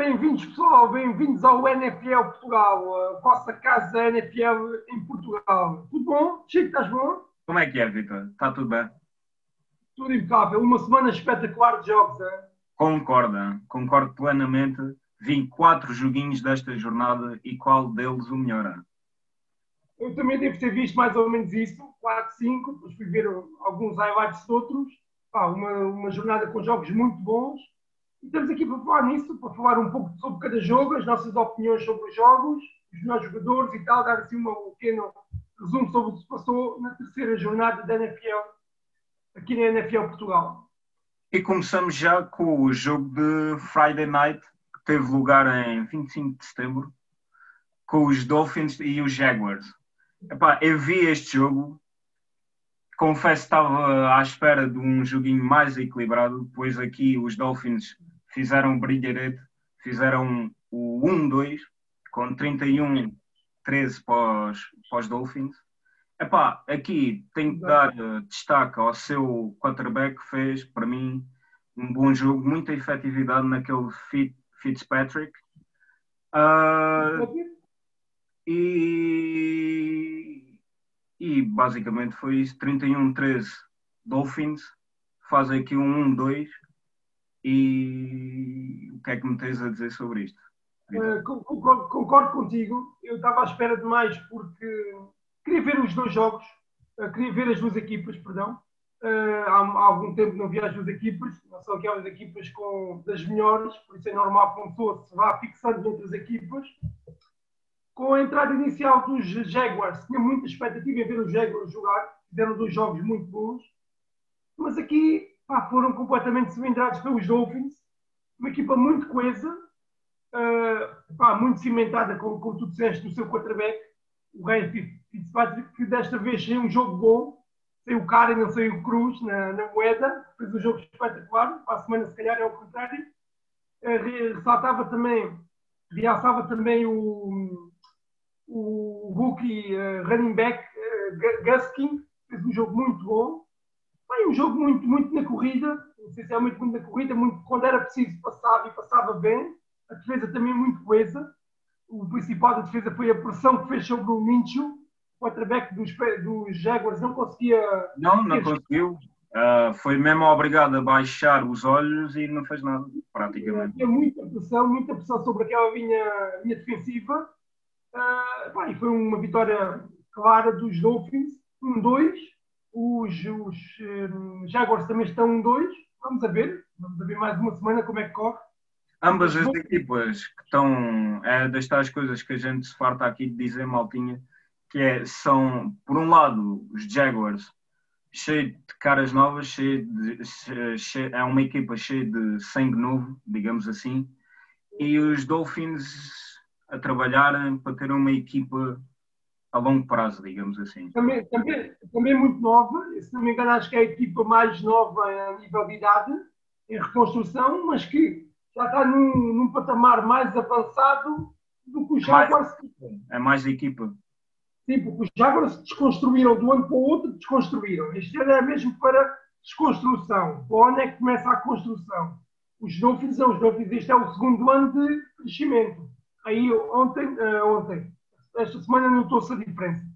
Bem-vindos, pessoal, bem-vindos ao NFL Portugal, a vossa casa NFL em Portugal. Tudo bom? Chico, estás bom? Como é que é, Vitor? Está tudo bem? Tudo impecável. Uma semana espetacular de jogos, hein? Concordo, concordo plenamente. Vim quatro joguinhos desta jornada e qual deles o melhor? hein? Eu também devo ter visto mais ou menos isso, 4, 5, depois fui ver alguns highlights de outros. Pá, uma, uma jornada com jogos muito bons. Estamos aqui para falar nisso, para falar um pouco sobre cada jogo, as nossas opiniões sobre os jogos, os melhores jogadores e tal, dar assim um pequeno resumo sobre o que se passou na terceira jornada da NFL, aqui na NFL Portugal. E começamos já com o jogo de Friday Night, que teve lugar em 25 de setembro, com os Dolphins e os Jaguars. Epá, eu vi este jogo, confesso que estava à espera de um joguinho mais equilibrado, pois aqui os Dolphins fizeram brilharete, fizeram o 1-2 com 31-13 para os, para os Dolphins. Epá, aqui tenho que dar eh, destaque ao seu quarterback que fez, para mim, um bom jogo, muita efetividade naquele Fit- Fitzpatrick. Ah, e, e basicamente foi isso: 31-13 Dolphins, faz aqui um 1-2. E o que é que me tens a dizer sobre isto? Uh, con- concordo, concordo contigo. Eu estava à espera de mais porque queria ver os dois jogos, uh, queria ver as duas equipas, perdão. Uh, há, há algum tempo não vi as duas equipas, não são aquelas equipas com, das melhores, por isso é normal que uma pessoa se vá fixando entre as equipas. Com a entrada inicial dos Jaguars, tinha muita expectativa em ver os Jaguars jogar, fizeram dois jogos muito bons, mas aqui pá, foram completamente cilindrados pelos Dolphins, uma equipa muito coesa, Uh, pá, muito cimentada, como, como tu disseste, no seu quarterback, o Ryan Fitzpatrick, que desta vez sem um jogo bom, sem o Karen, sem o Cruz na, na moeda, fez um jogo espetacular, para a semana se calhar é o contrário. Uh, re- ressaltava também, realçava também o, o rookie uh, running back uh, Guskin, fez um jogo muito bom. Foi um jogo muito, muito na corrida, não sei se é muito, na corrida, muito, quando era preciso passava e passava bem a defesa também muito coesa. O principal da defesa foi a pressão que fez sobre o Minchu. O quarterback dos, dos Jaguars não conseguia. Não, não conseguiu. Ah, foi mesmo obrigado a baixar os olhos e não fez nada, praticamente. Tinha muita pressão, muita pressão sobre aquela linha, linha defensiva. Ah, pá, e foi uma vitória clara dos Dolphins. 1-2. Os, os eh, Jaguars também estão 1-2. Vamos a ver. Vamos a ver mais uma semana como é que corre. Ambas as equipas que estão, é das tais coisas que a gente se farta aqui de dizer, maltinha, que é, são, por um lado, os Jaguars, cheio de caras novas, cheio de, che- che- é uma equipa cheia de sangue novo, digamos assim, e os Dolphins a trabalharem para ter uma equipa a longo prazo, digamos assim. Também, também, também muito nova. Se não me engano, acho que é a equipa mais nova a nível de idade, em reconstrução, mas que já está num, num patamar mais avançado do que os Jaguars. É mais equipa. Sim, porque os Jaguars se desconstruíram do ano para o outro, desconstruíram. Este ano é mesmo para desconstrução. O ano é que começa a construção. Os Dolphins os Dolphins, este é o segundo ano de crescimento. Aí ontem, eh, ontem esta semana notou-se a diferença.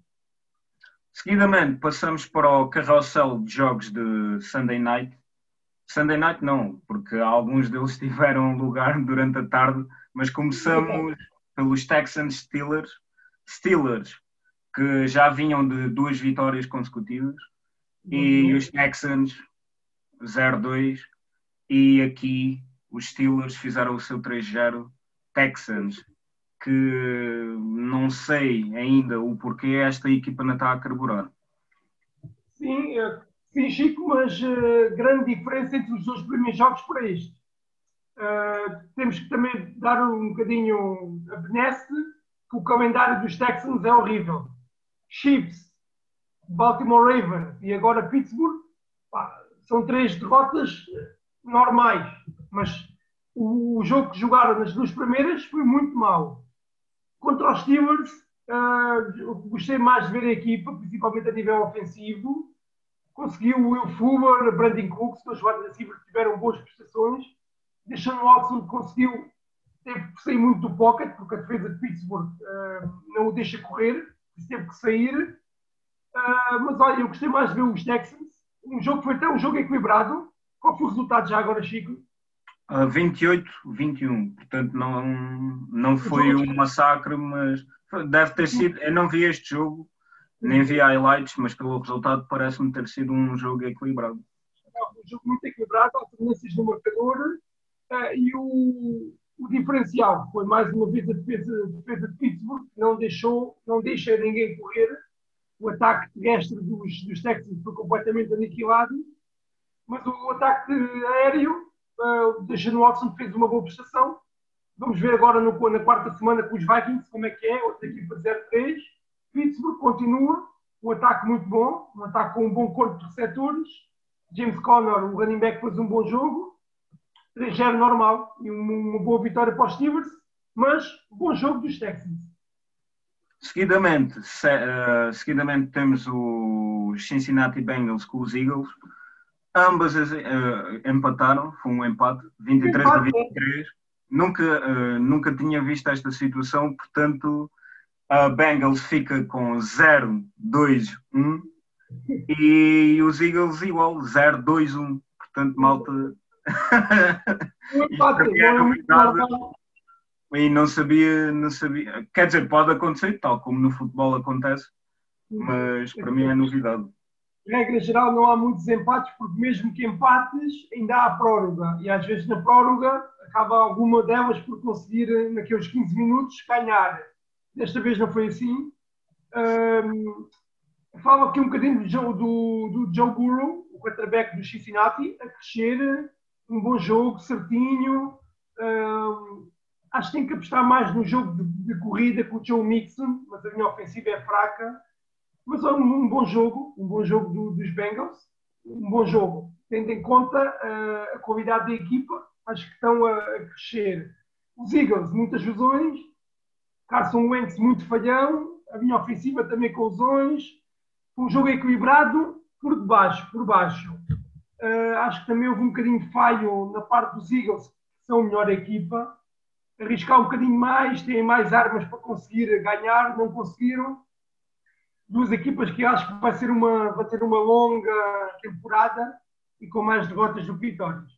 Seguidamente, passamos para o carrossel de jogos de Sunday Night. Sunday Night não, porque alguns deles tiveram lugar durante a tarde, mas começamos pelos Texans Steelers. Steelers, que já vinham de duas vitórias consecutivas, e os Texans 0-2, e aqui os Steelers fizeram o seu 3-0. Texans, que não sei ainda o porquê esta equipa não está a carburar. Sim, sim, Chico, mas eh, grande diferença entre os dois primeiros jogos para este. Eh, temos que também dar um bocadinho a benesse que o calendário dos Texans é horrível. Chiefs, Baltimore Ravens e agora Pittsburgh pá, são três derrotas normais, mas o, o jogo que jogaram nas duas primeiras foi muito mau. Contra os Steelers, uh, gostei mais de ver a equipa, principalmente a nível ofensivo. Conseguiu o Will Fuller, Brandon Cooks, dois jogadores ofensivos que tiveram boas prestações. Deshaun Watson conseguiu teve que sair muito do pocket, porque a defesa de Pittsburgh uh, não o deixa correr, teve que sair. Uh, mas olha, eu gostei mais de ver os Texans. Um jogo foi até um jogo equilibrado. Qual foi o resultado já agora, Chico? Uh, 28-21. Portanto, não, não foi um massacre, mas deve ter sido. Eu não vi este jogo, nem vi highlights, mas pelo resultado parece-me ter sido um jogo equilibrado. É um jogo muito equilibrado, alternâncias no marcador uh, e o, o diferencial foi mais uma vez a defesa, a defesa de Pittsburgh, que não deixou, não deixa ninguém correr. O ataque terrestre dos, dos Texans foi completamente aniquilado, mas o ataque aéreo, uh, o Deshaun Watson fez uma boa prestação. Vamos ver agora no, na quarta semana com os Vikings como é que é, outra equipa 0-3. Pittsburgh continua, um ataque muito bom, um ataque com um bom corpo de receptores. James Conner, o running back, fez um bom jogo 3-0 normal e uma boa vitória para os Steelers, mas bom jogo dos Texans. Seguidamente, se, uh, seguidamente temos os Cincinnati Bengals com os Eagles. Ambas uh, empataram, foi um empate, 23 a 23. Nunca, uh, nunca tinha visto esta situação, portanto, a Bengals fica com 0-2-1 e os Eagles igual, 0-2-1. Portanto, malta, e não sabia, não sabia. Quer dizer, pode acontecer, tal como no futebol acontece, mas para mim é novidade. Regra geral, não há muitos empates, porque mesmo que empates, ainda há prórroga. E às vezes na prórroga acaba alguma delas por conseguir, naqueles 15 minutos, ganhar. Desta vez não foi assim. Um, falo aqui um bocadinho do Joe, do, do Joe o quarterback do Cincinnati, a crescer um bom jogo, certinho. Uh, acho que tem que apostar mais no jogo de, de, corrida com o Joe Mixon, mas a minha ofensiva é fraca. Mas é um, bom jogo, um bom jogo do, dos Bengals, um bom jogo. Tendo em conta uh, a qualidade da equipa, acho que estão a, a crescer. Os Eagles, muitas lesões. Carson Wentz, muito falhão. A minha ofensiva também com lesões. Um jogo equilibrado por debaixo, por baixo. Uh, acho que também houve um bocadinho de falho na parte dos Eagles, que são a melhor equipa. Arriscar um bocadinho mais, têm mais armas para conseguir ganhar, não conseguiram. Duas equipas que acho que vai ser uma, vai ter uma longa temporada e com mais derrotas do que vitórias.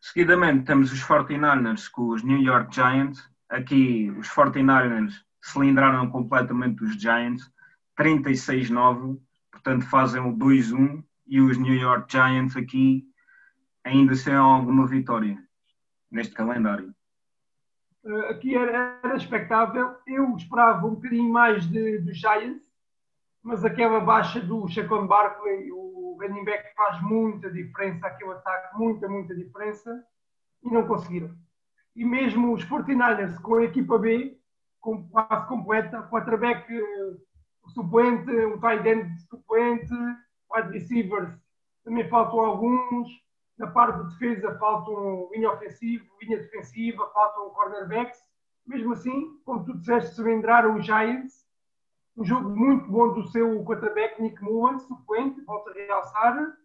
Seguidamente temos os 49ers com os New York Giants. Aqui os 49ers cilindraram completamente os Giants, 36-9, portanto fazem o 2-1 e os New York Giants aqui ainda sem alguma vitória neste calendário. Uh, aqui era, era, expectável. Eu esperava um bocadinho mais de, dos Giants, mas aquela baixa do Shaquan Barkley, o running back faz muita diferença, aquele ataque, muita, muita diferença, e não conseguiram. E mesmo os 49ers com a equipa B, com, quase completa, quarterback uh, suplente, um tight end suplente, wide receivers também faltam alguns, na parte de defesa faltam linha ofensiva, linha defensiva, faltam cornerbacks. Mesmo assim, como tu disseste, cilindraram os Giants. Um jogo muito bom do seu quarterback, Nick Mullen, suplente, volta a realçar.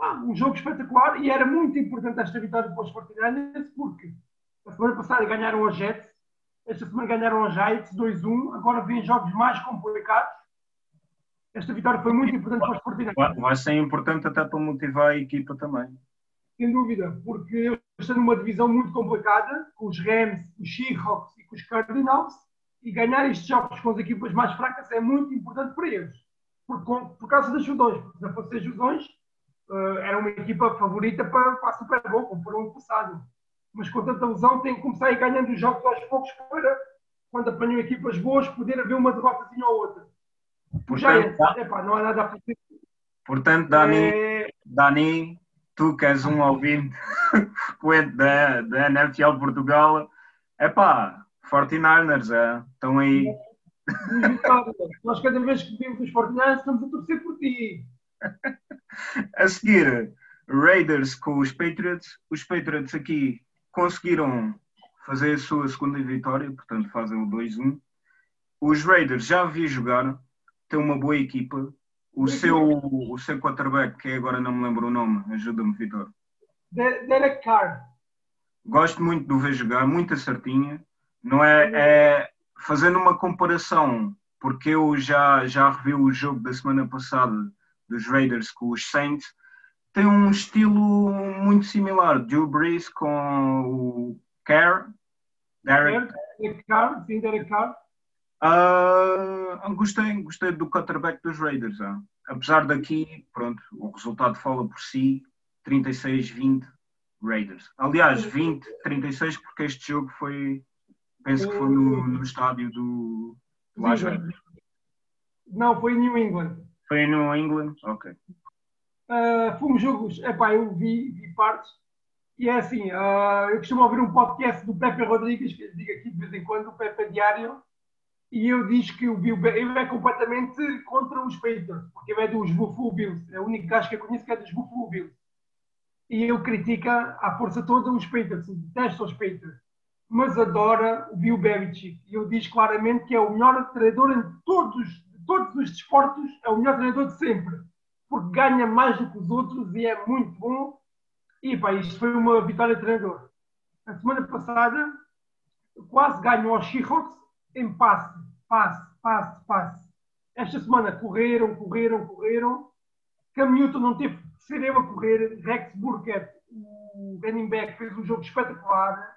Ah, um jogo espetacular e era muito importante esta vitória para os 49 porque a semana passada ganharam os Jets, esta semana ganharam os Giants 2-1, agora vêm jogos mais complicados esta vitória foi muito importante para os Portinenses. Vai ser importante até para motivar a equipa também. Sem dúvida, porque eu estou numa divisão muito complicada, com os Rams, os Seahawks e com os Cardinals, e ganhar estes jogos com as equipas mais fracas é muito importante para eles. Por, por causa das lesões. Se não fossem as lesões, uh, era uma equipa favorita para, para a Super Bowl, como foram ano passado. Mas com tanta lesão, tem que começar a ir ganhando os jogos aos poucos para, quando apanham equipas boas, poder haver uma derrotazinha ou outra. Portanto, Já é, epá, não há nada a fazer. Portanto, Dani, é... Dani, tu que és um ouvinte frequente da, da NFL Portugal, é pá, 49ers, é, estão aí. Nós cada vez que vimos os 49ers estamos a torcer por ti. a seguir, Raiders com os Patriots. Os Patriots aqui conseguiram fazer a sua segunda vitória, portanto fazem o 2-1. Os Raiders já vi jogar, tem uma boa equipa. O seu, o seu quarterback, que agora não me lembro o nome, ajuda-me, Vitor. Derek Carr. gosto muito de o ver jogar, muita certinha. Não é, é fazendo uma comparação, porque eu já, já revi o jogo da semana passada dos Raiders com os Saints, tem um estilo muito similar. Drew Brees com o Kerr, Derek. Derek Carr, sim, Derek Carr. Uh, gostei, gostei do quarterback dos Raiders. Uh. Apesar daqui, pronto, o resultado fala por si, 36-20 Raiders. Aliás, 20-36 porque este jogo foi, penso que foi no, no estádio do Las Vegas. Não, foi em New England. Foi em New England? Ok. Uh, fomos jogos, epá, eu vi, vi partes, e é assim, uh, eu costumo ouvir um podcast do Pepe Rodrigues, que eu digo aqui de vez em quando, o Pepe Diário, e eu diz que o Bill ele é completamente contra os Patriots, porque ele é dos Buffalo Bills, é o único gajo que eu conheço que é dos Buffalo Bills. E ele critica à força toda os Patriots, detesta os Patriots, mas adora o Bill Belichick. E ele diz claramente que é o melhor treinador em todos, todos os desportos, é o melhor treinador de sempre, porque ganha mais do que os outros e é muito bom. E pá, isto foi uma vitória de treinador. A semana passada quase ganhou aos Seahawks em passe, passe, passe, passe. Esta semana correram, correram, correram. Cam Newton não teve que ser eu a correr. Rex Burkett, o running back, fez um jogo espetacular.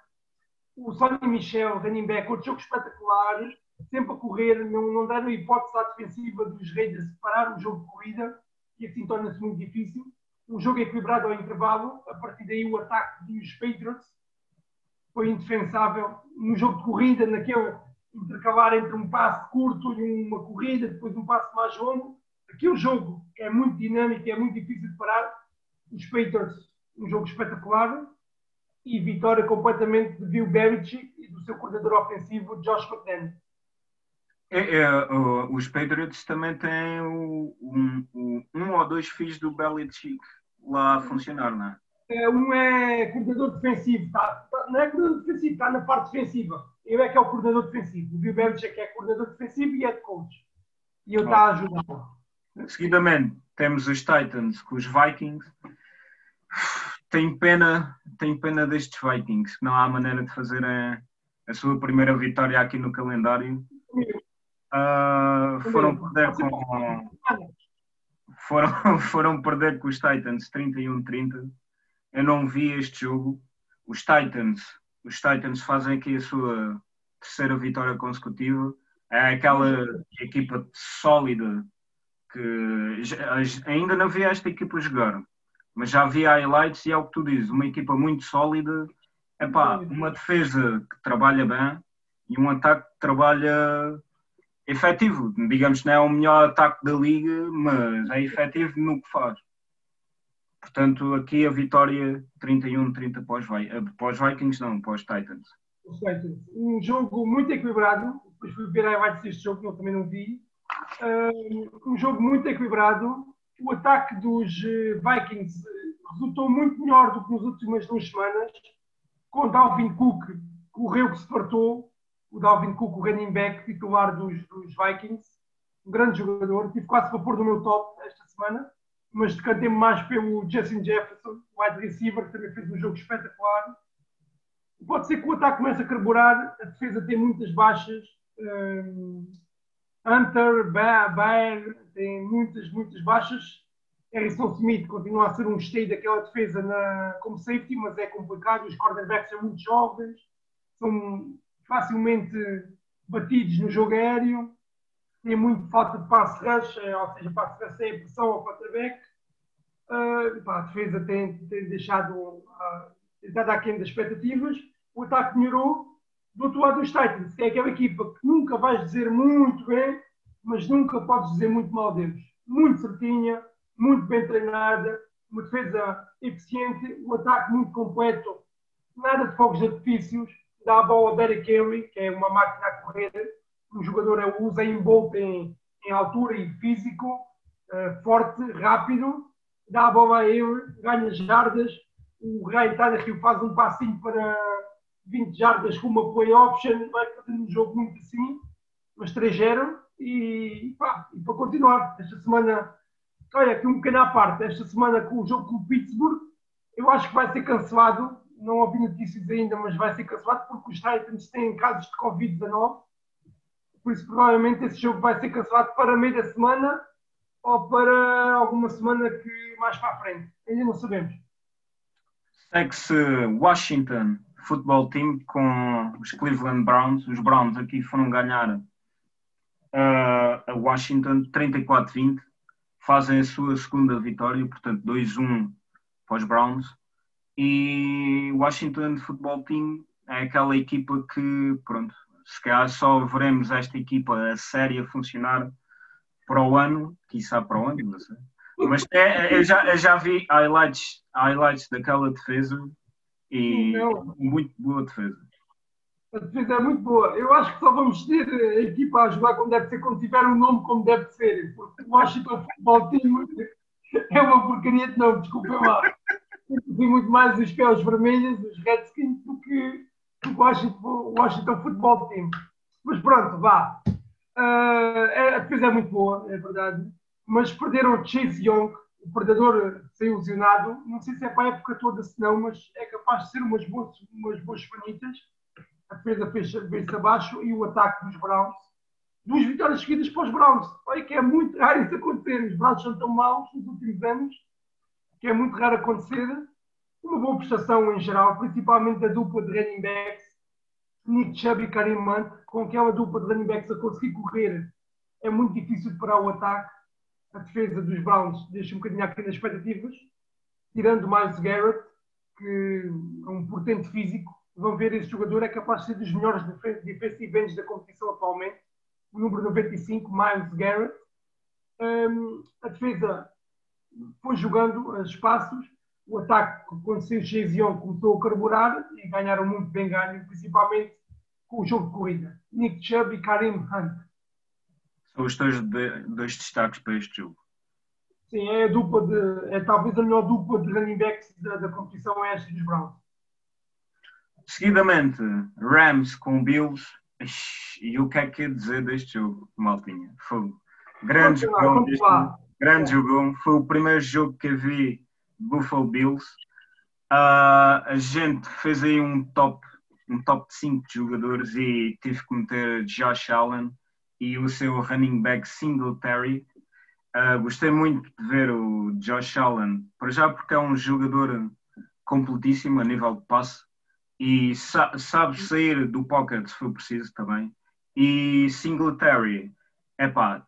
O Sonny Michel, running back, outro jogo espetacular. Sempre a correr, não, não deram hipótese à defensiva dos Raiders de parar o jogo de corrida, e assim torna-se muito difícil. Um jogo equilibrado ao intervalo. A partir daí, o ataque dos Patriots foi indefensável. No jogo de corrida, naquele intercalar entre um passo curto e uma corrida, depois um passo mais longo. Aqui o jogo é muito dinâmico, é muito difícil de parar. Os Patriots, um jogo espetacular e vitória completamente de Bill Belichick e do seu coordenador ofensivo Josh McDaniel. É, é, os Patriots também têm o, um, um, um, ou dois filhos do Belichick lá a funcionar, não é? é um é coordenador defensivo, tá, tá, não é coordenador defensivo, está na parte defensiva eu é que é o coordenador defensivo. O Bill Belichick é que é coordenador defensivo e é de coach. E eu está a ajudá-lo. Seguidamente, temos os Titans com os Vikings. Tenho pena, tenho pena destes Vikings, que não há maneira de fazer a, a sua primeira vitória aqui no calendário. Uh, foram perder com foram, foram perder com os Titans 31-30. Eu não vi este jogo. Os Titans os Titans fazem aqui a sua terceira vitória consecutiva. É aquela equipa sólida que ainda não vi esta equipa jogar, mas já vi highlights e é o que tu dizes, uma equipa muito sólida, epá, uma defesa que trabalha bem e um ataque que trabalha efetivo. Digamos que não é o melhor ataque da liga, mas é efetivo no que faz. Portanto, aqui a vitória 31-30 para os Vikings, não, os Titans. Um jogo muito equilibrado. Depois fui ver a highlights deste jogo, que eu também não vi. Um jogo muito equilibrado. O ataque dos eh, Vikings eh, resultou muito melhor do que nas últimas duas semanas. Com Dalvin Cook, correu que se fartou. O Dalvin Cook, o running back titular dos, dos Vikings. Um grande jogador. Tive quase pôr no meu top esta semana mas decantei-me mais pelo Justin Jefferson, wide receiver, que também fez um jogo espetacular. Pode ser que o ataque comece a carburar, a defesa tem muitas baixas. Um, Hunter, Baer, tem muitas, muitas baixas. Harrison Smith continua a ser um esteio daquela defesa na, como safety, mas é complicado. Os cornerbacks são muito jovens, são facilmente batidos no jogo aéreo tem muito falta de passe rush, eh, ou seja, passe rush sem pressão ao quarterback. Uh, a defesa tem, tem deixado uh, estado aquém das expectativas. O ataque melhorou. Do outro lado dos Titans, que é aquela equipa que nunca vais dizer muito bem, mas nunca podes dizer muito mal deles. Muito certinha, muito bem treinada, uma defesa eficiente, um ataque muito completo, nada de fogos de artifícios, dá a bola ao Derek Henry, que é uma máquina a correr, o jogador é o Usain Bolt em, em altura e físico, uh, forte, rápido, dá a bola a ele, ganha jardas, o Ryan Tannehill faz um passinho para 20 jardas com uma play option, vai fazendo um jogo muito assim, mas 3-0 e, pá, e para continuar, esta semana, olha, aqui um pequeno à parte, esta semana com o jogo com o Pittsburgh, eu acho que vai ser cancelado. Não ouvi notícias ainda, mas vai ser cancelado porque os Titans têm casos de Covid-19. Por isso, provavelmente, esse jogo vai ser cancelado para meio da semana ou para alguma semana que mais para a frente. Ainda não sabemos. Segue-se Washington Football Team com os Cleveland Browns. Os Browns aqui foram ganhar uh, a Washington 34-20. Fazem a sua segunda vitória, portanto 2-1 para os Browns. E Washington Football Team é aquela equipa que, pronto, se calhar só veremos esta equipa a séria funcionar para o ano, quiçá para o ano, não sei. Mas é, eu, já, eu já vi highlights, highlights daquela defesa e não. muito boa defesa. A defesa é muito boa. Eu acho que só vamos ter a equipa a jogar como deve ser, quando tiver um nome como deve ser. Porque o Washington Football Team é uma porcaria de nome, desculpem lá. Vi muito mais os pés vermelhos, os Redskins, do que Washington, Washington Football Team. Mas pronto, vá. Uh, a defesa é muito boa, é verdade. Mas perderam Chase Young, o predador saiu lesionado. Não sei se é para a época toda, se não, mas é capaz de ser umas boas, umas boas fanitas. A defesa fez-se abaixo e o ataque dos Browns. Duas vitórias seguidas para os Browns. Olha que é muito raro isso acontecer. Os Browns são tão maus nos últimos anos que é muito raro acontecer. Uma boa prestação em geral, principalmente da dupla de running backs, Nick Chubb e Karim Hunt, com aquela dupla de running backs a conseguir correr. É muito difícil de parar o ataque a defesa dos Browns deixa um bocadinho aqui nas expectativas, tirando Miles Garrett, que é um portento físico. Vão ver, esse jogador é capaz de ser dos melhores defensive ends da competição atualmente. O número 95, Miles Garrett. Um, a defesa foi jogando a espaços. O ataque, quando saiu Chezion, começou a carburar e ganharam muito bem ganho, principalmente com o jogo de corrida. Nick Chubb e Karim Hunt são os dois, dois destaques para este jogo. Sim, é a dupla de. É talvez a melhor dupla de running backs da, da competição é esta dos Browns. Seguidamente, Rams com Bills. E o que é que é dizer deste jogo, Maltinha? Foi grande jogão. grande jogão. Foi o primeiro jogo que eu vi Buffalo Bills. Uh, a gente fez aí um top, um top 5 de jogadores e tive que meter Josh Allen e o seu running back Singletary. Uh, gostei muito de ver o Josh Allen, para já porque é um jogador completíssimo a nível de passe e sa sabe sair do pocket se for preciso também. E Singletary, epá,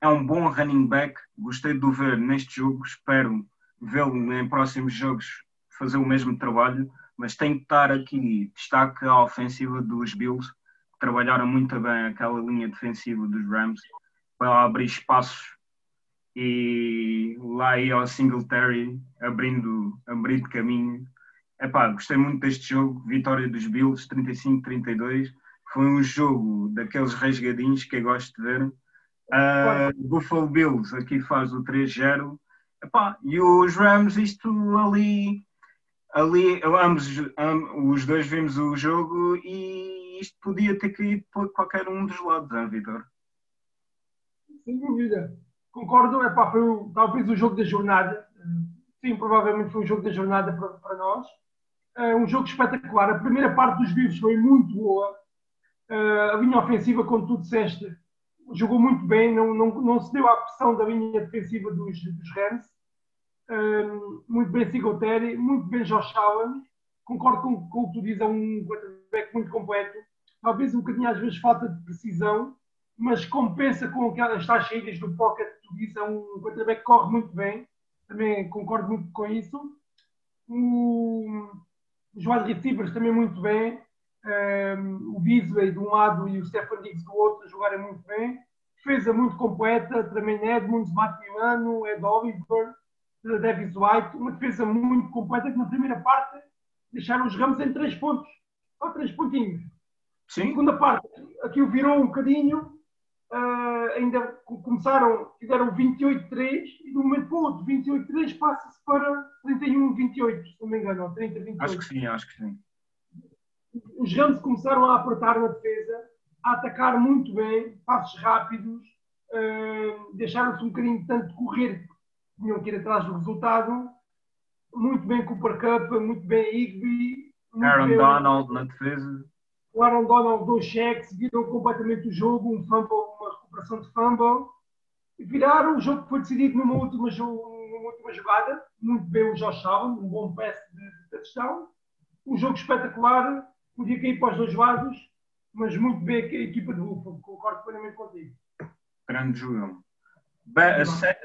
é um bom running back, gostei de o ver neste jogo, espero vê-lo em próximos jogos fazer o mesmo trabalho, mas tem que estar aqui destaque a ofensiva dos Bills, trabalharam muito bem aquela linha defensiva dos Rams para abrir espaços e lá ia ao Singletary abrindo, abrindo caminho. Epá, gostei muito deste jogo, vitória dos Bills 35-32. Foi um jogo daqueles rasgadinhos que eu gosto de ver. Uh, Buffalo Bills aqui faz o 3-0. E os Rams, isto ali, ali ambos, ambos, os dois vimos o jogo e isto podia ter caído para qualquer um dos lados, hein, Vitor? Sem dúvida. Concordo, é pá, foi talvez o jogo da jornada. Sim, provavelmente foi o jogo da jornada para, para nós. É um jogo espetacular. A primeira parte dos vivos foi muito boa. Uh, a linha ofensiva, como tu disseste, jogou muito bem, não, não, não se deu à pressão da linha defensiva dos, dos Rams. Uh, muito bem Singletary, muito bem Josh Allen. Concordo com, o que tu dizes, é um quarterback muito completo talvez um bocadinho às vezes falta de precisão, mas compensa com aquelas saídas do pocket que tu disse, é um quarterback que corre muito bem, também concordo muito com isso. O, os wide também muito bem, um, o Beasley de um lado e o Stephen Diggs do outro jogarem muito bem. Defesa muito completa, também Edmunds, Matt Milano, Ed Oliver, Davis White, uma defesa muito completa que na primeira parte deixaram os Ramos em três pontos, ou três pontinhos. Sim. Segunda parte, aquilo virou um bocadinho, uh, ainda começaram, fizeram 28-3 e de um momento para o outro, 28-3 passa-se para 31-28, se não me engano, ou 30-28. Acho que sim, acho que sim. Os Rams começaram a apertar na defesa, a atacar muito bem, passos rápidos, uh, deixaram-se um bocadinho tanto correr, tinham que ir atrás do resultado. muito bem Cooper Cup, muito bem Higby. Aaron bem, Donald na defesa. O Aaron Donald, dois cheques, viram completamente o jogo, um fumble, uma recuperação de fumble. E viraram o jogo que foi decidido numa última, numa última jogada. Muito bem o Josh Allen, um bom pass de touchdown. Um jogo espetacular, podia cair para os dois lados, mas muito bem a equipa de Buffalo, concordo plenamente contigo. Grande jogo.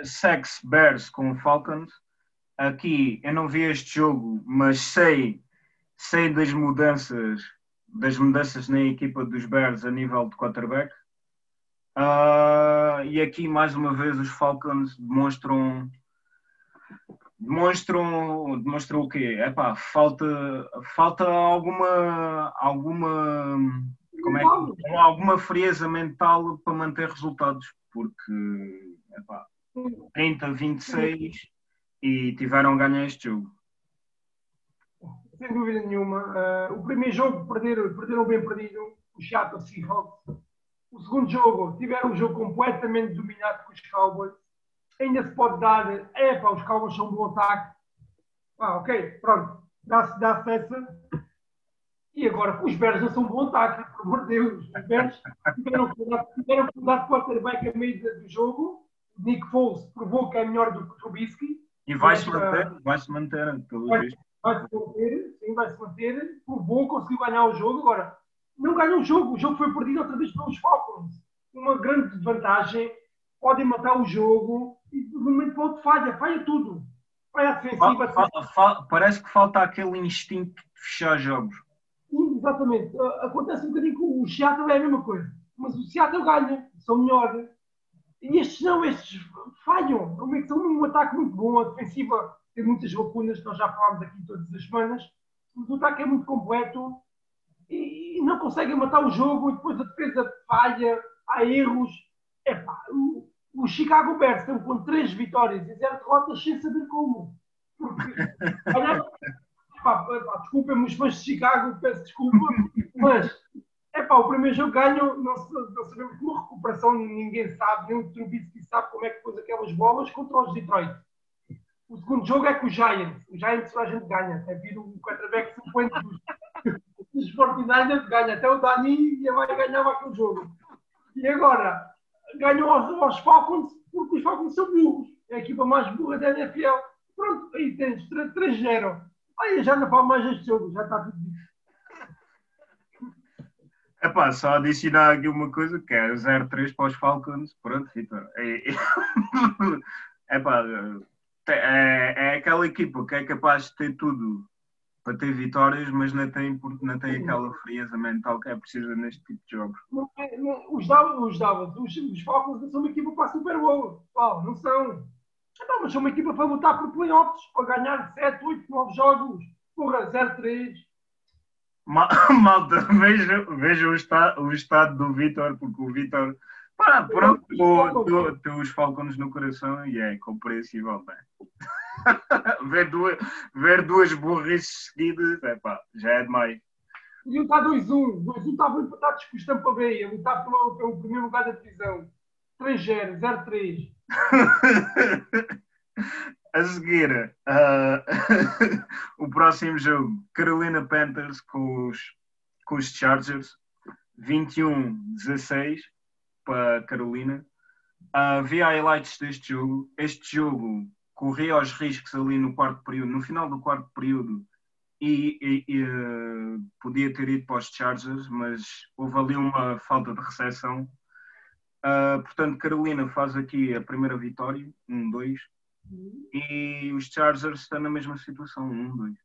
Sex Bears com Falcons. Aqui eu não vi este jogo, mas sei, sei das mudanças, das mudanças na equipa dos Bears a nível de quarterback. Uh, e aqui mais uma vez os Falcons demonstram demonstram demonstram o quê? Epá, falta falta alguma alguma como é que, alguma frieza mental para manter resultados porque epá, 30, 26 e tiveram a ganhar este jogo. Sem dúvida nenhuma. Uh, o primeiro jogo perderam, perderam bem perdido, o Seattle Seahawks. O segundo jogo tiveram um jogo completamente dominado com os Cowboys. Ainda se pode dar, é pá, os Cowboys são bom ataque. Ah, ok, pronto, dá-se dá essa. E agora, os Bears não são bom ataque, por amor de Deus. Os Bears tiveram que mudar de quarterback a meio do jogo. Nick Foles provou que é melhor do que o Trubisky. E vai-se manter, vai-se manter, pelo vai, Vai-se manter, sim, vai-se manter. Provou, conseguiu ganhar o jogo. Agora, não ganhou o jogo. O jogo foi perdido outra vez pelos Falcons. Uma grande vantagem. Podem matar o jogo e no momento para outro falha. Falha tudo. Falha a defensiva. Fa, fa, parece que falta aquele instinto de fechar jogos. Exatamente. Acontece um bocadinho com o Seattle, é a mesma coisa. Mas o Seattle ganha. São melhores e estes não, estes falham. São um ataque muito bom, a defensiva tem muitas lacunas, nós já falámos aqui todas as semanas, mas o ataque é muito completo e não conseguem matar o jogo e depois a defesa falha, há erros. Epá, o, o Chicago Bears estão com três vitórias e zero derrotas sem saber como. Porque, olha, desculpem-me os fãs de Chicago, peço desculpa, mas é pá, o primeiro jogo ganham, não, não sabemos como recuperação, ninguém sabe, nem o Trubisky sabe como é que pôs aquelas bolas contra os Detroit. O segundo jogo é com o Giants. O Giants a gente ganha. Até vir o quarterback 50 dos, dos 49 ganha. Até o Dani vai ganhar aquele jogo. E agora, ganham aos, aos Falcons porque os Falcons são burros. É a equipa mais burra da NFL. Pronto, aí tens 3-0. Aí já não falo mais deste jogo, já está tudo dito. Epá, só adicionar aqui uma coisa que é 0-3 para os Falcons. Pronto, Vitor. É, epá, é, é aquela equipa que é capaz de ter tudo para ter vitórias, mas não tem, porque não tem aquela frieza mental que é precisa neste tipo de jogos. Não, não, os Dallas, os, os, os Falcons não são uma equipa para a Super Bowl. Oh, não são. Então, mas são uma equipa para lutar por playoffs, para ganhar 7, 8, 9 jogos. Porra, 0-3. Malta, veja, veja o, estado, o estado do Vitor, porque o Vitor. pronto, tem os Falcons no coração e é compreensível, bem. ver, duas, ver duas burrices seguidas, já é demais. Podiam estar 2-1, 2-1 estavam empatados com o Estampa B, a lutar pelo, pelo primeiro lugar da divisão. 3-0, 0-3. A seguir, uh, o próximo jogo, Carolina Panthers com os, com os Chargers, 21-16 para Carolina. Uh, vi highlights deste jogo. Este jogo corria aos riscos ali no quarto período, no final do quarto período, e, e, e uh, podia ter ido para os Chargers, mas houve ali uma falta de recepção. Uh, portanto, Carolina faz aqui a primeira vitória, 1-2. E os Chargers estão na mesma situação, um, dois.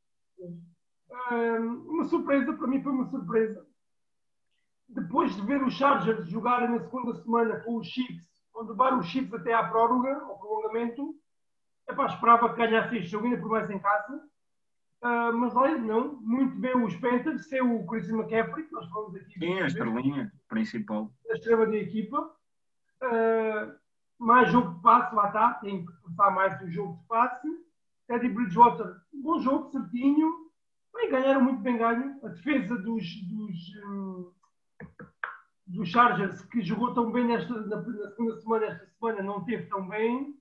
uma surpresa, para mim foi uma surpresa. Depois de ver os Chargers jogarem na segunda semana com os Chiefs, onde levaram os Chiefs até à prórroga, ao prolongamento, epá, esperava que ganhasse este jogo, ainda por mais em casa. Uh, mas olha, não, muito bem os Panthers, sem o Chris McCaffrey, que nós falamos aqui. Sim, a estrelinha principal. A estrela da equipa. Uh, mais jogo de passe, lá está, tem que começar mais o jogo de passe. Teddy Bridgewater, bom jogo, certinho. Bem, ganharam muito bem ganho. A defesa dos, dos, um, dos Chargers, que jogou tão bem nesta, na, na, segunda semana, esta semana não teve tão bem.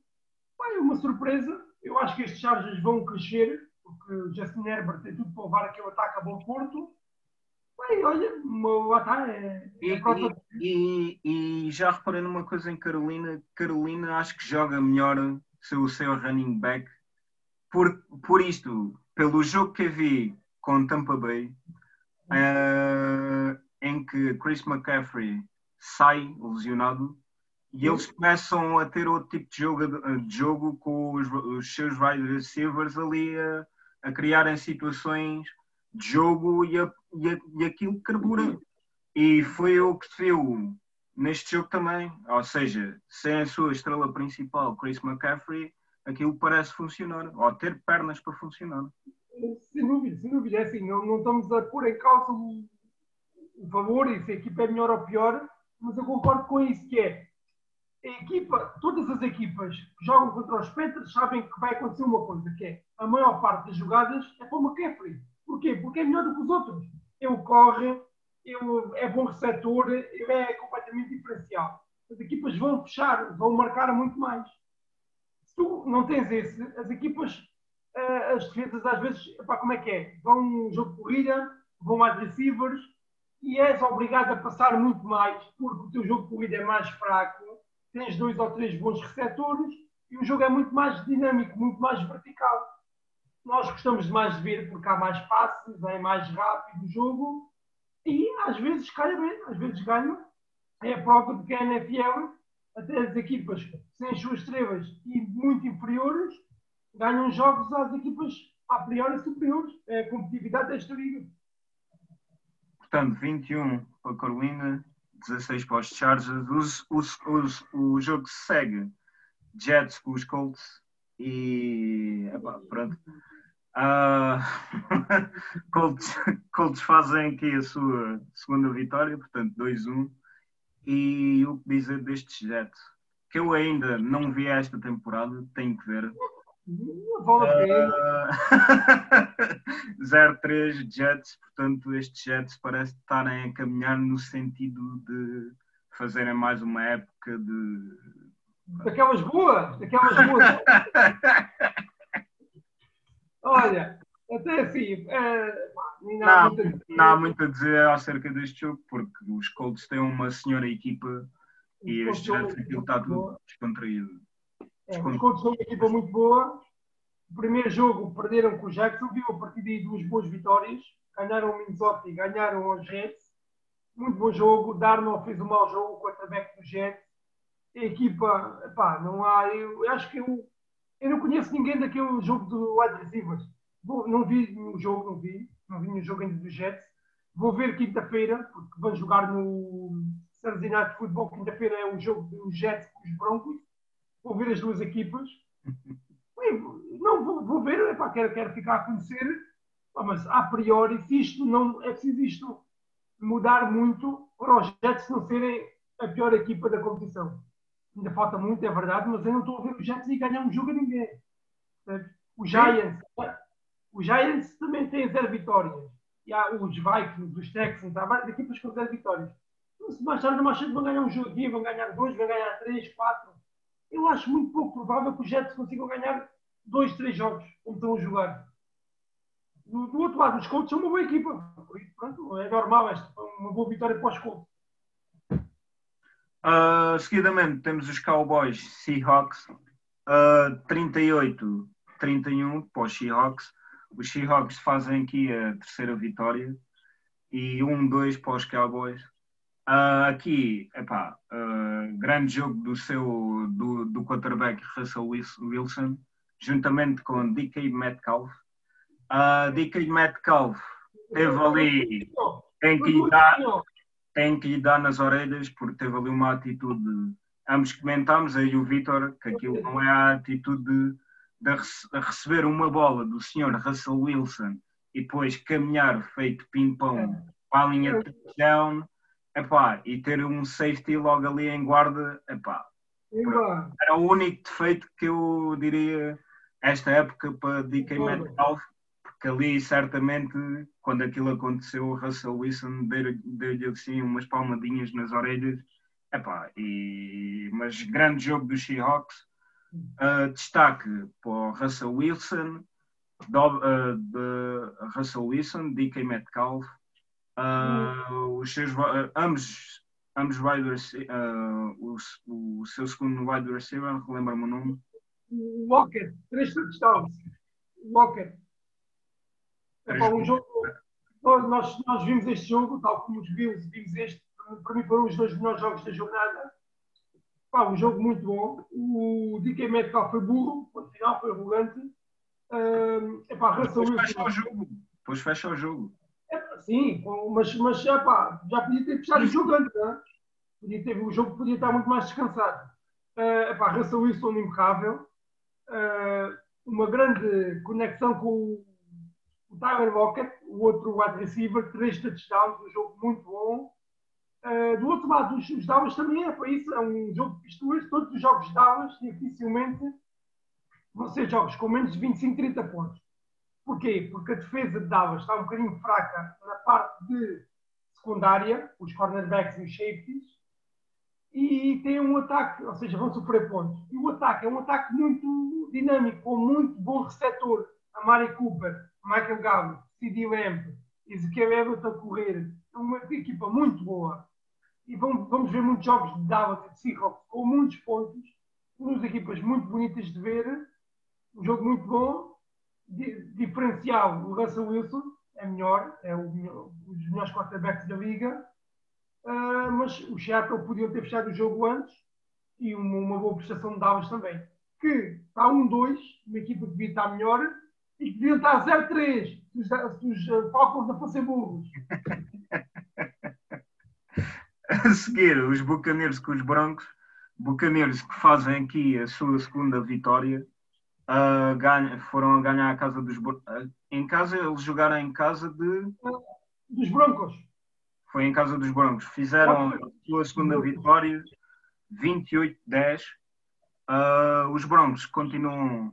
Bem, uma surpresa. Eu acho que estes Chargers vão crescer. porque o Justin Herbert tem tudo para levar aquele ataque a bom porto. Bem, olha, lá está. É, e, é e, e, e, já reparei numa coisa em Carolina. Carolina acho que joga melhor o seu running back. Por, por isto, pelo jogo que eu vi com Tampa Bay, uh, em que Chris McCaffrey sai lesionado e eles começam a ter outro tipo de jogo, de jogo com os, os seus wide receivers ali a, a criarem situações de jogo e, a, e, a, e aquilo carbura. E foi o que se viu neste jogo também. Ou seja, sem a sua estrela principal, Chris McCaffrey, aquilo parece funcionar, ou ter pernas para funcionar. Sem dúvida, sem dúvida. É assim, não, não estamos a pôr em causa o, o favor e se a equipa é melhor ou pior, mas eu concordo com isso que é equipa, todas as equipas que jogam contra os Panthers sabem que vai acontecer uma coisa, que é a maior parte das jogadas é para o McCaffrey. Porquê? Porque é melhor do que os outros. Ele corre, ele é bom receptor, ele é completamente diferencial. As equipas vão fechar, vão marcar muito mais. Se tu não tens esse, as equipas, eh, as defesas às vezes, epá, como é que é? Vão um jogo de corrida, vão mais receivers e és obrigado a passar muito mais porque o teu jogo de corrida é mais fraco tens dois ou três bons receptores e o jogo é muito mais dinâmico, muito mais vertical. Nós gostamos mais de ver porque há mais passes, é mais rápido o jogo e às vezes calha bem, às vezes ganha. É a prova de que a NFL, até as equipas sem as suas estrelas e muito inferiores, ganham jogos às equipas a priori superiores. É a competitividade desta liga. Portanto, 21 para a Carolina, 16 para os Chargers. Os, os, o jogo segue Jets com os Colts e epá, pronto. Uh, Colts, Colts fazem aqui a sua segunda vitória, portanto 2-1. E o que dizer destes Jets? Que eu ainda não vi esta temporada, tenho que ver. Uh, 0-3 Jets, portanto, estes Jets parece estarem a caminhar no sentido de fazerem mais uma época de. Daquelas boas, daquelas boas. Olha, até assim, é, não, há muito, não há muito a dizer acerca deste jogo, porque os Colts têm uma senhora equipa e este Jets aquilo está tudo descontraído. É, Colts são uma equipa muito boa. O primeiro jogo perderam com o Jacksonville, a partir daí duas boas vitórias. Ganharam o Minnesota e ganharam os Jets. Muito bom jogo. Darnold fez um mau jogo, o quarterback do Jets. A equipa, pá, não há. Eu, eu acho que eu, eu não conheço ninguém daquele jogo do wide não vi o jogo, não vi. Não vi o jogo ainda do Jets. Vou ver quinta-feira, porque vão jogar no Thursday Night Football. Quinta-feira é o jogo dos Jets com os Broncos vou ver as duas equipas. Não, vou, vou ver, epá, quero, quero ficar a conhecer, mas a priori, se isto não é preciso isto mudar muito para os Jets não serem a pior equipa da competição. Ainda falta muito, é verdade, mas eu não estou a ver os Jets e ganhar um jogo a ninguém. O Giants, os Giants também têm zero vitórias. E há os Vikings, os Texans, há várias equipas com zero vitórias. Se mais mais cedo vão ganhar um jogo vão ganhar dois, vão ganhar três, quatro eu acho muito pouco provável que os Jets consigam ganhar dois, três jogos, como estão a jogar. Do, do outro lado, os Colts são uma boa equipa. Pronto, é normal esta, uma boa vitória para os Colts. Uh, seguidamente temos os Cowboys Seahawks uh, 38-31 para os Seahawks. Os Seahawks fazem aqui a terceira vitória e 1-2 para os Cowboys. Uh, aqui, epá, uh, grande jogo do seu do, do quarterback Russell Wilson, juntamente com DK Metcalf. Uh, DK Metcalf teve ali, tem que, lhe dar, tem que lhe dar nas orelhas, porque teve ali uma atitude. Ambos comentámos, aí o Vitor, que aquilo não é a atitude de, de receber uma bola do senhor Russell Wilson e depois caminhar feito ping-pong para a linha de touchdown epá, e ter um safety logo ali em guarda, epá, era o único defeito que eu diria esta época para DK Metcalf, porque ali certamente quando aquilo aconteceu o Russell Wilson deu-lhe assim umas palmadinhas nas orelhas, epá, e, mas grande jogo dos Seahawks, uh, destaque para o Russell Wilson, uh, de Russell Wilson, DK Metcalf, uh, os seus, uh, ambos, ambos wide uh, o, o seu segundo wide receiver, relembra-me o nome. Walker, três touchdowns. Walker. É para um jogo. Nós, nós vimos este jogo, tal como os Bills, vimos este. Para mim foram os dois melhores jogos da jornada. Pá, um jogo muito bom. O DK Metcalf foi burro, no final foi arrogante. Uh, epá, Depois fecha o jogo. Depois fecha o jogo. É, sim, mas, mas epá, já podia ter fechado o jogo antes. Né? Podia ter, o jogo podia estar muito mais descansado. Uh, epá, Russell Wilson impecável. Uh, uma grande conexão com o, o Tyler Lockett, o outro wide receiver, três touchdowns, um jogo muito bom. Uh, do outro lado, os, os Dallas também é para isso, é um jogo de pistolas. Todos os jogos de Dallas, dificilmente, vão ser jogos com menos de 25, 30 pontos. Porquê? Porque a defesa de Dallas está um bocadinho fraca na parte de secundária, os cornerbacks e os safeties, e tem um ataque, ou seja, vão sofrer pontos. E o ataque é um ataque muito dinâmico, com muito bom receptor. A Mari Cooper, Michael Gallup, C.D. Lamb, Ezequiel Everett a correr. É uma equipa muito boa e vamos, vamos ver muitos jogos de Dallas e de Seahawks com muitos pontos, duas equipas muito bonitas de ver, um jogo muito bom, diferencial, o Russell Wilson é melhor, é o um dos melhores quarterbacks da liga, uh, mas o Seattle podia ter fechado o jogo antes e uma, uma boa prestação de Dallas também. Que está 1-2, uma equipa que devia estar melhor, e que devia estar 0-3 se os, os Falcons não fossem burros. a seguir os Bucaneiros com os Brancos, Bucaneiros que fazem aqui a sua segunda vitória, uh, ganha, foram a ganhar a casa dos uh, em casa, eles jogaram em casa de dos Broncos. Foi em casa dos Broncos. Fizeram a sua segunda vitória, 28-10. Uh, ah, os Broncos continuam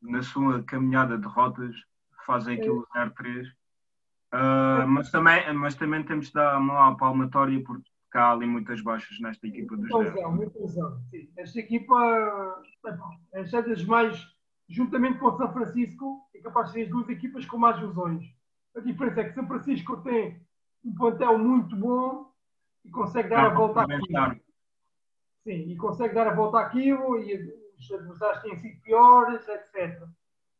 na sua caminhada de derrotas, fazem aquilo 0-3. Uh, mas, também, mas também temos de dar uma palmatória porque que há ali muitas baixas nesta equipa dos Muita lesão, muita lesão. Sim. Esta equipa é das mais, juntamente com o São Francisco, é capaz de ser as duas equipas com mais lesões. A diferença é que São Francisco tem um plantel muito bom e consegue dar a volta àquilo. Sim, e consegue dar a volta àquilo e os adversários têm sido piores, etc.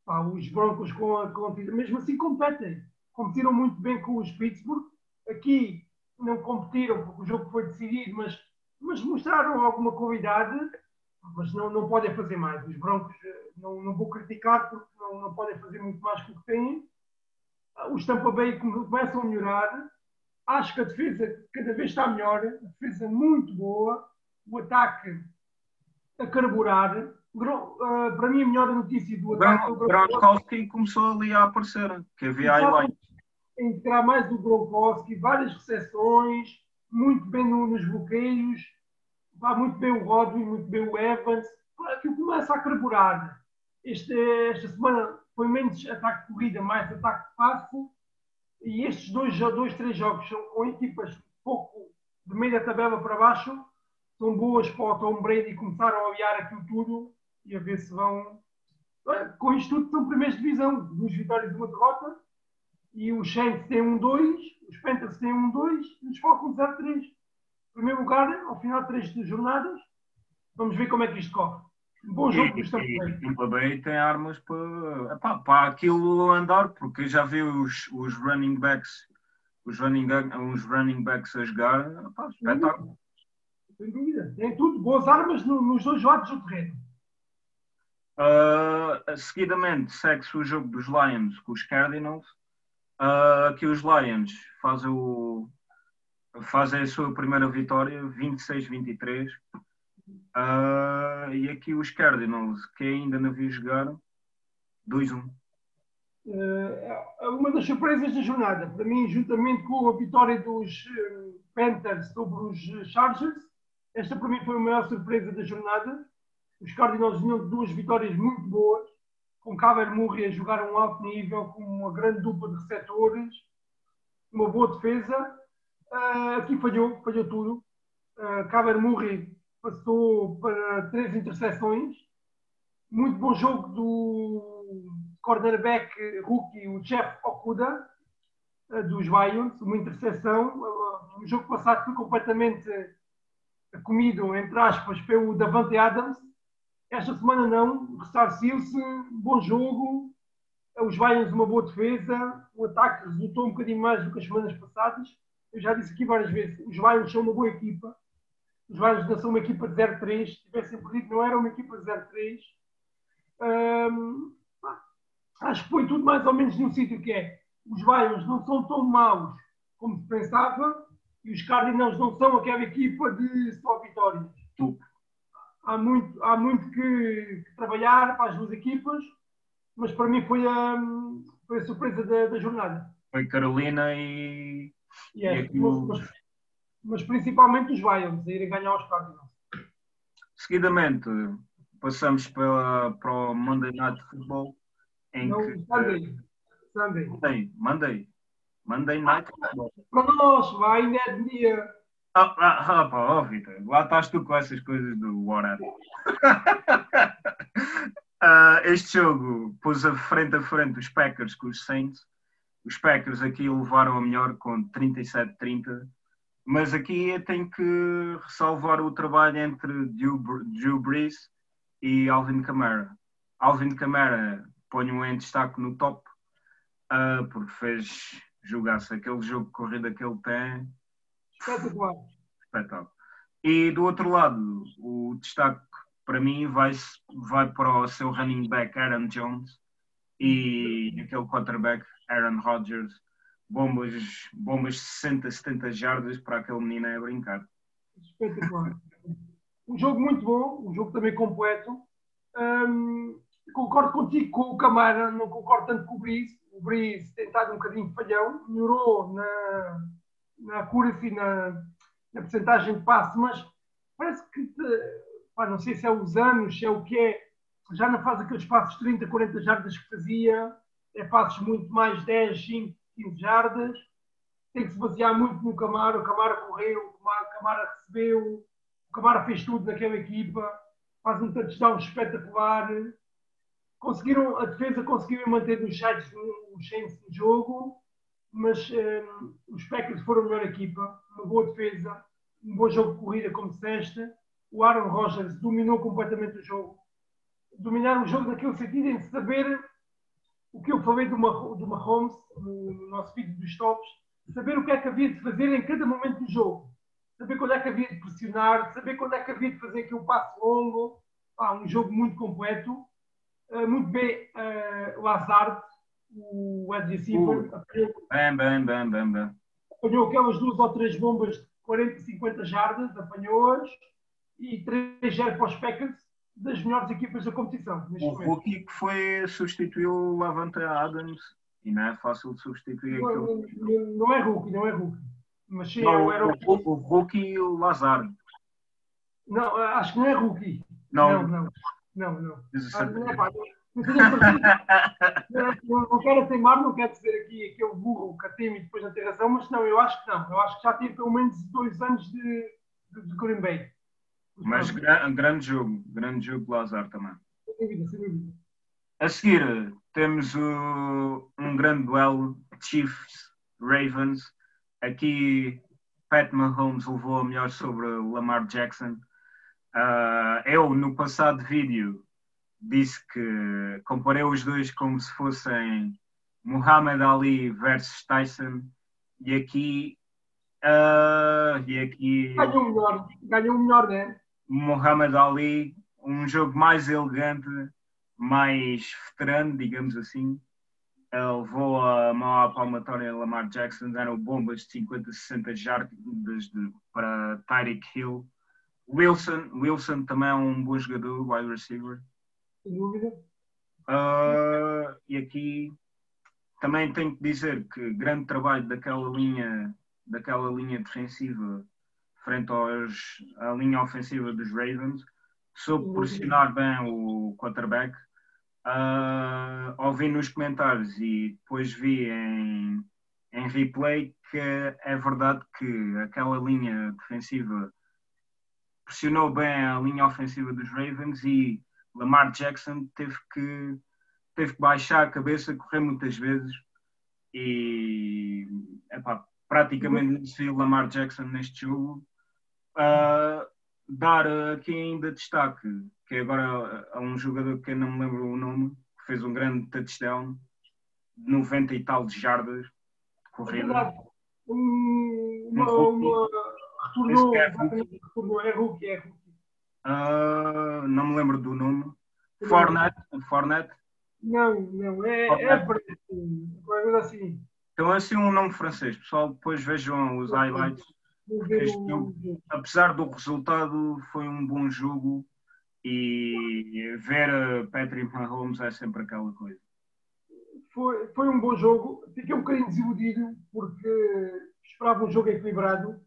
Pá, os Broncos com a, com mesmo assim competem. Competiram muito bem com os Pittsburgh. Aqui não competiram porque o jogo foi decidido, mas, mas mostraram alguma qualidade, mas não, não podem fazer mais. Os Broncos eh, não, não vou criticar porque não, não podem fazer muito mais que o que têm. Os Tampa Bay começam a melhorar. Acho que a defesa cada vez está melhor, a defesa muito boa, o ataque a carburar. Uh, para mim, a melhor notícia do ataque. O Gronkowski começou ali a aparecer, que havia highlights entrar mais o Gronkowski, várias recepções, muito bem no, nos bloqueios, vai muito bem o Rodwin, muito bem o Evans. Aquilo começa a carburar. Este, esta semana foi menos ataque de corrida, mais ataque de passe. E estes dois, dois, três jogos são com equipas pouco de meia tabela para baixo, são boas para o Tom Brady começaram a olhar aquilo tudo e a ver se vão. Com isto tudo, são primeiros divisão, duas vitórias e uma derrota e os Saints têm um 2, os Panthers têm um 2 e os Falcons 0-3. Primeiro lugar, ao final de três jornadas, vamos ver como é que isto corre. Um bom jogo Bay. Tampa Bay tem armas para, epá, para aquilo andar, porque já vi os, os running backs os running, os running backs a jogar, epá, espetáculo. Sem dúvida. Tem tudo, boas armas no, nos dois lados do terreno. Uh, seguidamente segue-se o jogo dos Lions com os Cardinals uh, que os Lions fazem, o, fazem a sua primeira vitória, 26-23. Uh, ah, e aqui os Cardinals, que ainda não vi jogar, 2-1. Uh, uma das surpresas da jornada, para mim, juntamente com a vitória dos Panthers sobre os Chargers, esta para mim foi a maior surpresa da jornada. Os Cardinals vinham de duas vitórias muito boas, com Caber Murray a jogar a um alto nível, com uma grande dupla de receptores, uma boa defesa. Uh, aqui falhou, falhou tudo. Uh, Caber Murray passou para três interseções. Muito bom jogo do cornerback rookie, o Jeff Okuda, dos Lions, uma interseção. No jogo passado foi completamente comido, entre aspas, pelo Davante Adams. Esta semana não, ressarciu-se, bom jogo, os Lions uma boa defesa, o ataque resultou um bocadinho mais do que as semanas passadas. Eu já disse aqui várias vezes, os Lions são uma boa equipa. Os Lions não são uma equipa de 0-3. Se tivessem perdido, não era uma equipa de 0-3. Hum, acho que foi tudo mais ou menos num sítio que é. Os Lions não são tão maus como se pensava e os Cardinals não são aquela equipa de só vitórias. Há muito, há muito que, que trabalhar para as duas equipas mas para mim foi a, foi a surpresa da, da jornada. Foi Carolina e. Yeah, e mas, mas, principalmente os Lions a irem ganhar os Cardinals. Seguidamente, passamos para, para o Monday Night Football. Em Não, que, Sunday. Sunday. Monday, Monday. Monday Night Football. Para nós, vai, ainda é de dia. Ah, ah, ah, pá, oh, Vitor, lá estás tu com essas coisas do whatever. Uh, este jogo pôs a frente a frente os Packers com os Saints. Os Packers aqui levaram a melhor com 37-30. Mas aqui eu tenho que ressalvar o trabalho entre Drew Brees e Alvin Kamara. Alvin Kamara ponho em destaque no top uh, porque fez jogar-se aquele jogo corrido que ele tem. Espetacular. Espetáculo. E do outro lado, o destaque para mim vai, vai para o seu running back Aaron Jones e aquele quarterback Aaron Rodgers. Bombas, bombas 60, 70 jardas para aquele menino a brincar. Espetacular. Um jogo muito bom, um jogo também completo. Um, concordo contigo com o Camara, não concordo tanto com o Brice. O Brice tem estado um bocadinho falhão, melhorou na, na accuracy, na, na percentagem de passe, mas parece que pá, não sei se é os anos, se é o que é, já não faz aqueles passos 30, 40 jardas que fazia, é passos muito mais 10, 5, 15 jardas, tem que se basear muito no Camara, o Camara correu, o Camara recebeu, o Camara fez tudo naquela equipa, faz um touchdown espetacular, conseguiram, a defesa conseguiu manter os Saints no, jogo, mas um, eh, os Packers foram a melhor equipa, uma boa defesa, um bom jogo de corrida, como disseste, o Aaron Rodgers dominou completamente o jogo. Dominar o jogo naquele sentido em saber o que eu falei do, do Mahomes no nosso vídeo dos tops, saber o que é que havia de fazer em cada momento do jogo, saber quando é que havia de pressionar, saber quando é que havia de fazer aquele passo longo. Ah, um jogo muito completo. Uh, muito bem, uh, Lazard, o receiver, uh, bem, bem, bem, bem, bem. apanhou aquelas duas ou três bombas de 40, 50 jardas, apanhou-as e 3-0 para os Packers, das melhores equipas da competição. o rookie que foi substituir o Lavante Adams e não é fácil de substituir não, aquele. Não, não, é rookie, não é rookie. Mas sim, não, era o, o, o rookie e o Lazar. Não, acho que não é rookie. Não, não. não. Não, não. Ah, não, é, pá, não, não, não quero teimar, não quero dizer aqui aquele burro que teme e depois não ter razão, mas não, eu acho que não. Eu acho que já teve pelo menos dois anos de, de, de Green Bay. Mas gra grande jogo, grande jogo de Lazar também. A seguir, temos o, um grande duelo, Chiefs, Ravens. Aqui, Pat Mahomes levou a melhor sobre Lamar Jackson. Uh, eu, no passado vídeo, disse que comparei os dois como se fossem Muhammad Ali versus Tyson. E aqui. Uh, e aqui. Ganhou melhor, ganhou melhor, né? Muhammad Ali, um jogo mais elegante, mais veterano, digamos assim. Ele levou a mão à palmatória Lamar Jackson, deram bombas de 50, 60 jardas para Tyreek Hill. Wilson, Wilson também é um bom jogador, wide receiver. Sem dúvida. Uh, e aqui também tenho que dizer que grande trabalho daquela linha, daquela linha defensiva frente aos, à linha ofensiva dos Ravens, soube pressionar bem o quarterback. Uh, ouvi nos comentários e depois vi em, em replay que é verdade que aquela linha defensiva pressionou bem a linha ofensiva dos Ravens e Lamar Jackson teve que teve que baixar a cabeça, correr muitas vezes e epá, praticamente não se viu Lamar Jackson neste jogo. Uh, dar aqui ainda destaque, que agora há um jogador que eu não me lembro o nome, que fez um grande touchdown, 90 e tal de jardas de corrida. É uma, uma, retornou, é retornou, é rookie, é rookie. Uh, não me lembro do nome. Fornet, Fornet. Não, não, é, é coisa assim. Então é assim um nome francês, pessoal, depois vejam os highlights. Jogo, apesar do resultado, foi um bom jogo e ver Patrick Mahomes é sempre aquela coisa. Foi, foi um bom jogo. Fiquei um bocadinho desiludido porque esperava um jogo equilibrado.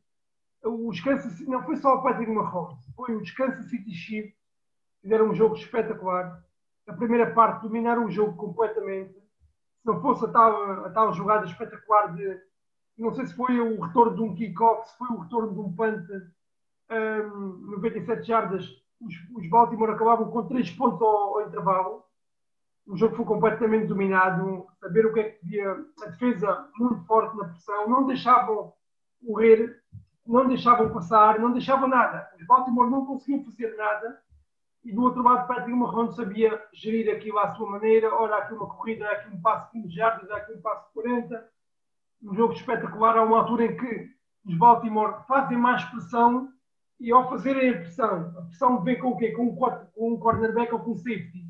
Os Kansas, não foi só o Patrick Mahomes, foi os Kansas City Chiefs fizeram um jogo espetacular. A primeira parte dominaram o jogo completamente. Se não fosse a tal, a tal jogada espetacular de. Não sei se foi o retorno de um kickoff, se foi o retorno de um punt, um, 97 jardas. Os, os Baltimore acabavam com 3 pontos ao, ao intervalo. O jogo foi completamente dominado. Saber o que é que devia. A defesa muito forte na pressão. Não deixavam correr, não deixavam passar, não deixavam nada. Os Baltimore não conseguiam fazer nada e do outro lado Patrick Mahomes sabia gerir aquilo à sua maneira, ora aqui uma corrida, aqui um passo de 15 jardas, aqui um passo de 40, um jogo espetacular, há uma altura em que os Baltimore fazem mais pressão e ao fazerem a pressão, a pressão vem com o quê? Com um, com um cornerback ou com um safety.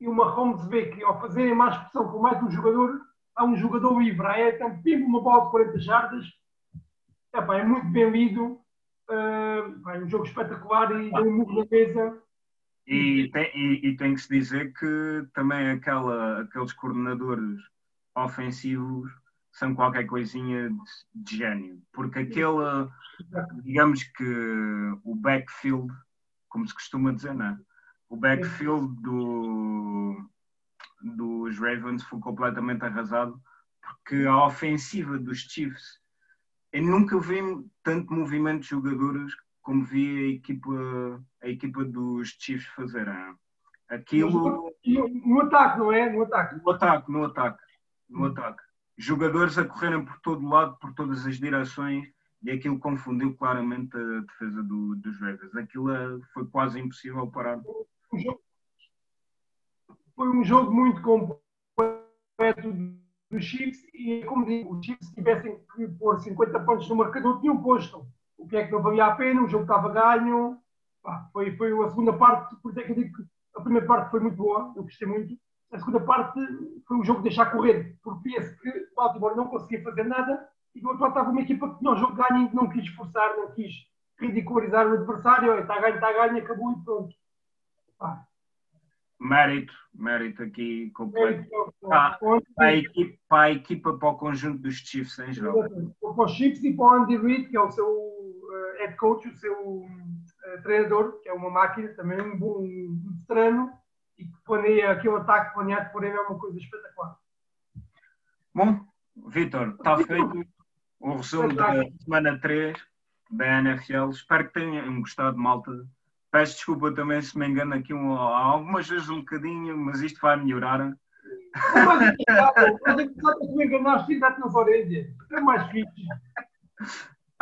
E o Mahomes vê que ao fazerem mais pressão com mais um jogador, há um jogador livre. Aí então pimba uma bola de 40 jardas. é muito bem lido. Uh, é um jogo espetacular e deu um murro na mesa e tem, e, e tem que se dizer que também aquela, aqueles coordenadores ofensivos são qualquer coisinha de, de gênio, porque aquele, digamos que o backfield, como se costuma dizer, não é? O backfield do, dos Ravens foi completamente arrasado, porque a ofensiva dos Chiefs, eu nunca vi tanto movimento de jogadores como vi a equipa, a equipa dos Chiefs fazer. Aquilo. No, no ataque, não é? No ataque. No ataque, no ataque. No hum. ataque. Jogadores a correrem por todo lado, por todas as direções, e aquilo confundiu claramente a defesa do, dos Ravens. Aquilo é, foi quase impossível parar. Foi um jogo muito completo dos Chiefs, e como digo, os Chiefs tivessem que pôr 50 pontos no marcador, tinham posto o que é que não valia a pena, o jogo estava ganho. Foi, foi a segunda parte, por isso é que eu digo que a primeira parte foi muito boa, eu gostei muito. A segunda parte foi um jogo de deixar correr, porque via-se que o Baltimore não conseguia fazer nada e do outro lado estava uma equipa que tinha o jogo ganho e não quis esforçar, não quis ridicularizar o adversário. Está ganho, está ganho, acabou e pronto. Pá. Mérito, mérito aqui completo. Para, para, a equipa, para a equipa, para o conjunto dos Chiefs em geral. Para os Chiefs e para o Andy Reid, que é o seu head coach, o seu uh, treinador, que é uma máquina, também um bom um veterano, e que planeia aquele ataque planeado por ele é uma coisa espetacular. Bom, Vitor, está feito o resumo da semana 3 da NFL. Espero que tenham gostado, malta. Peço desculpa também se me engano aqui um, algumas vezes um bocadinho, mas isto vai melhorar. Mas é que me enganaste e dá-te nas orelhas. É mais fixe.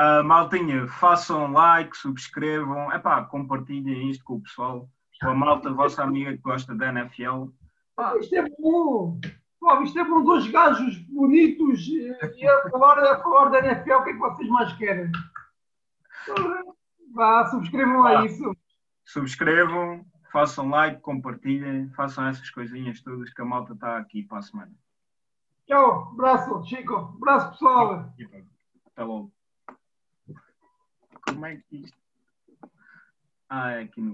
Uh, maltinha, façam like, subscrevam, epá, compartilhem isto com o pessoal, com a malta, a vossa amiga que gosta da NFL. Ah, isto é bom! Pô, isto é bom, dois gajos bonitos e a falar, a falar da NFL, o que é que vocês mais querem? Vá, subscrevam ah, a isso. Subscrevam, façam like, compartilhem, façam essas coisinhas todas que a malta está aqui para a semana. Tchau, abraço, Chico, abraço pessoal. Até logo. Como é que isto. Ah, é aqui no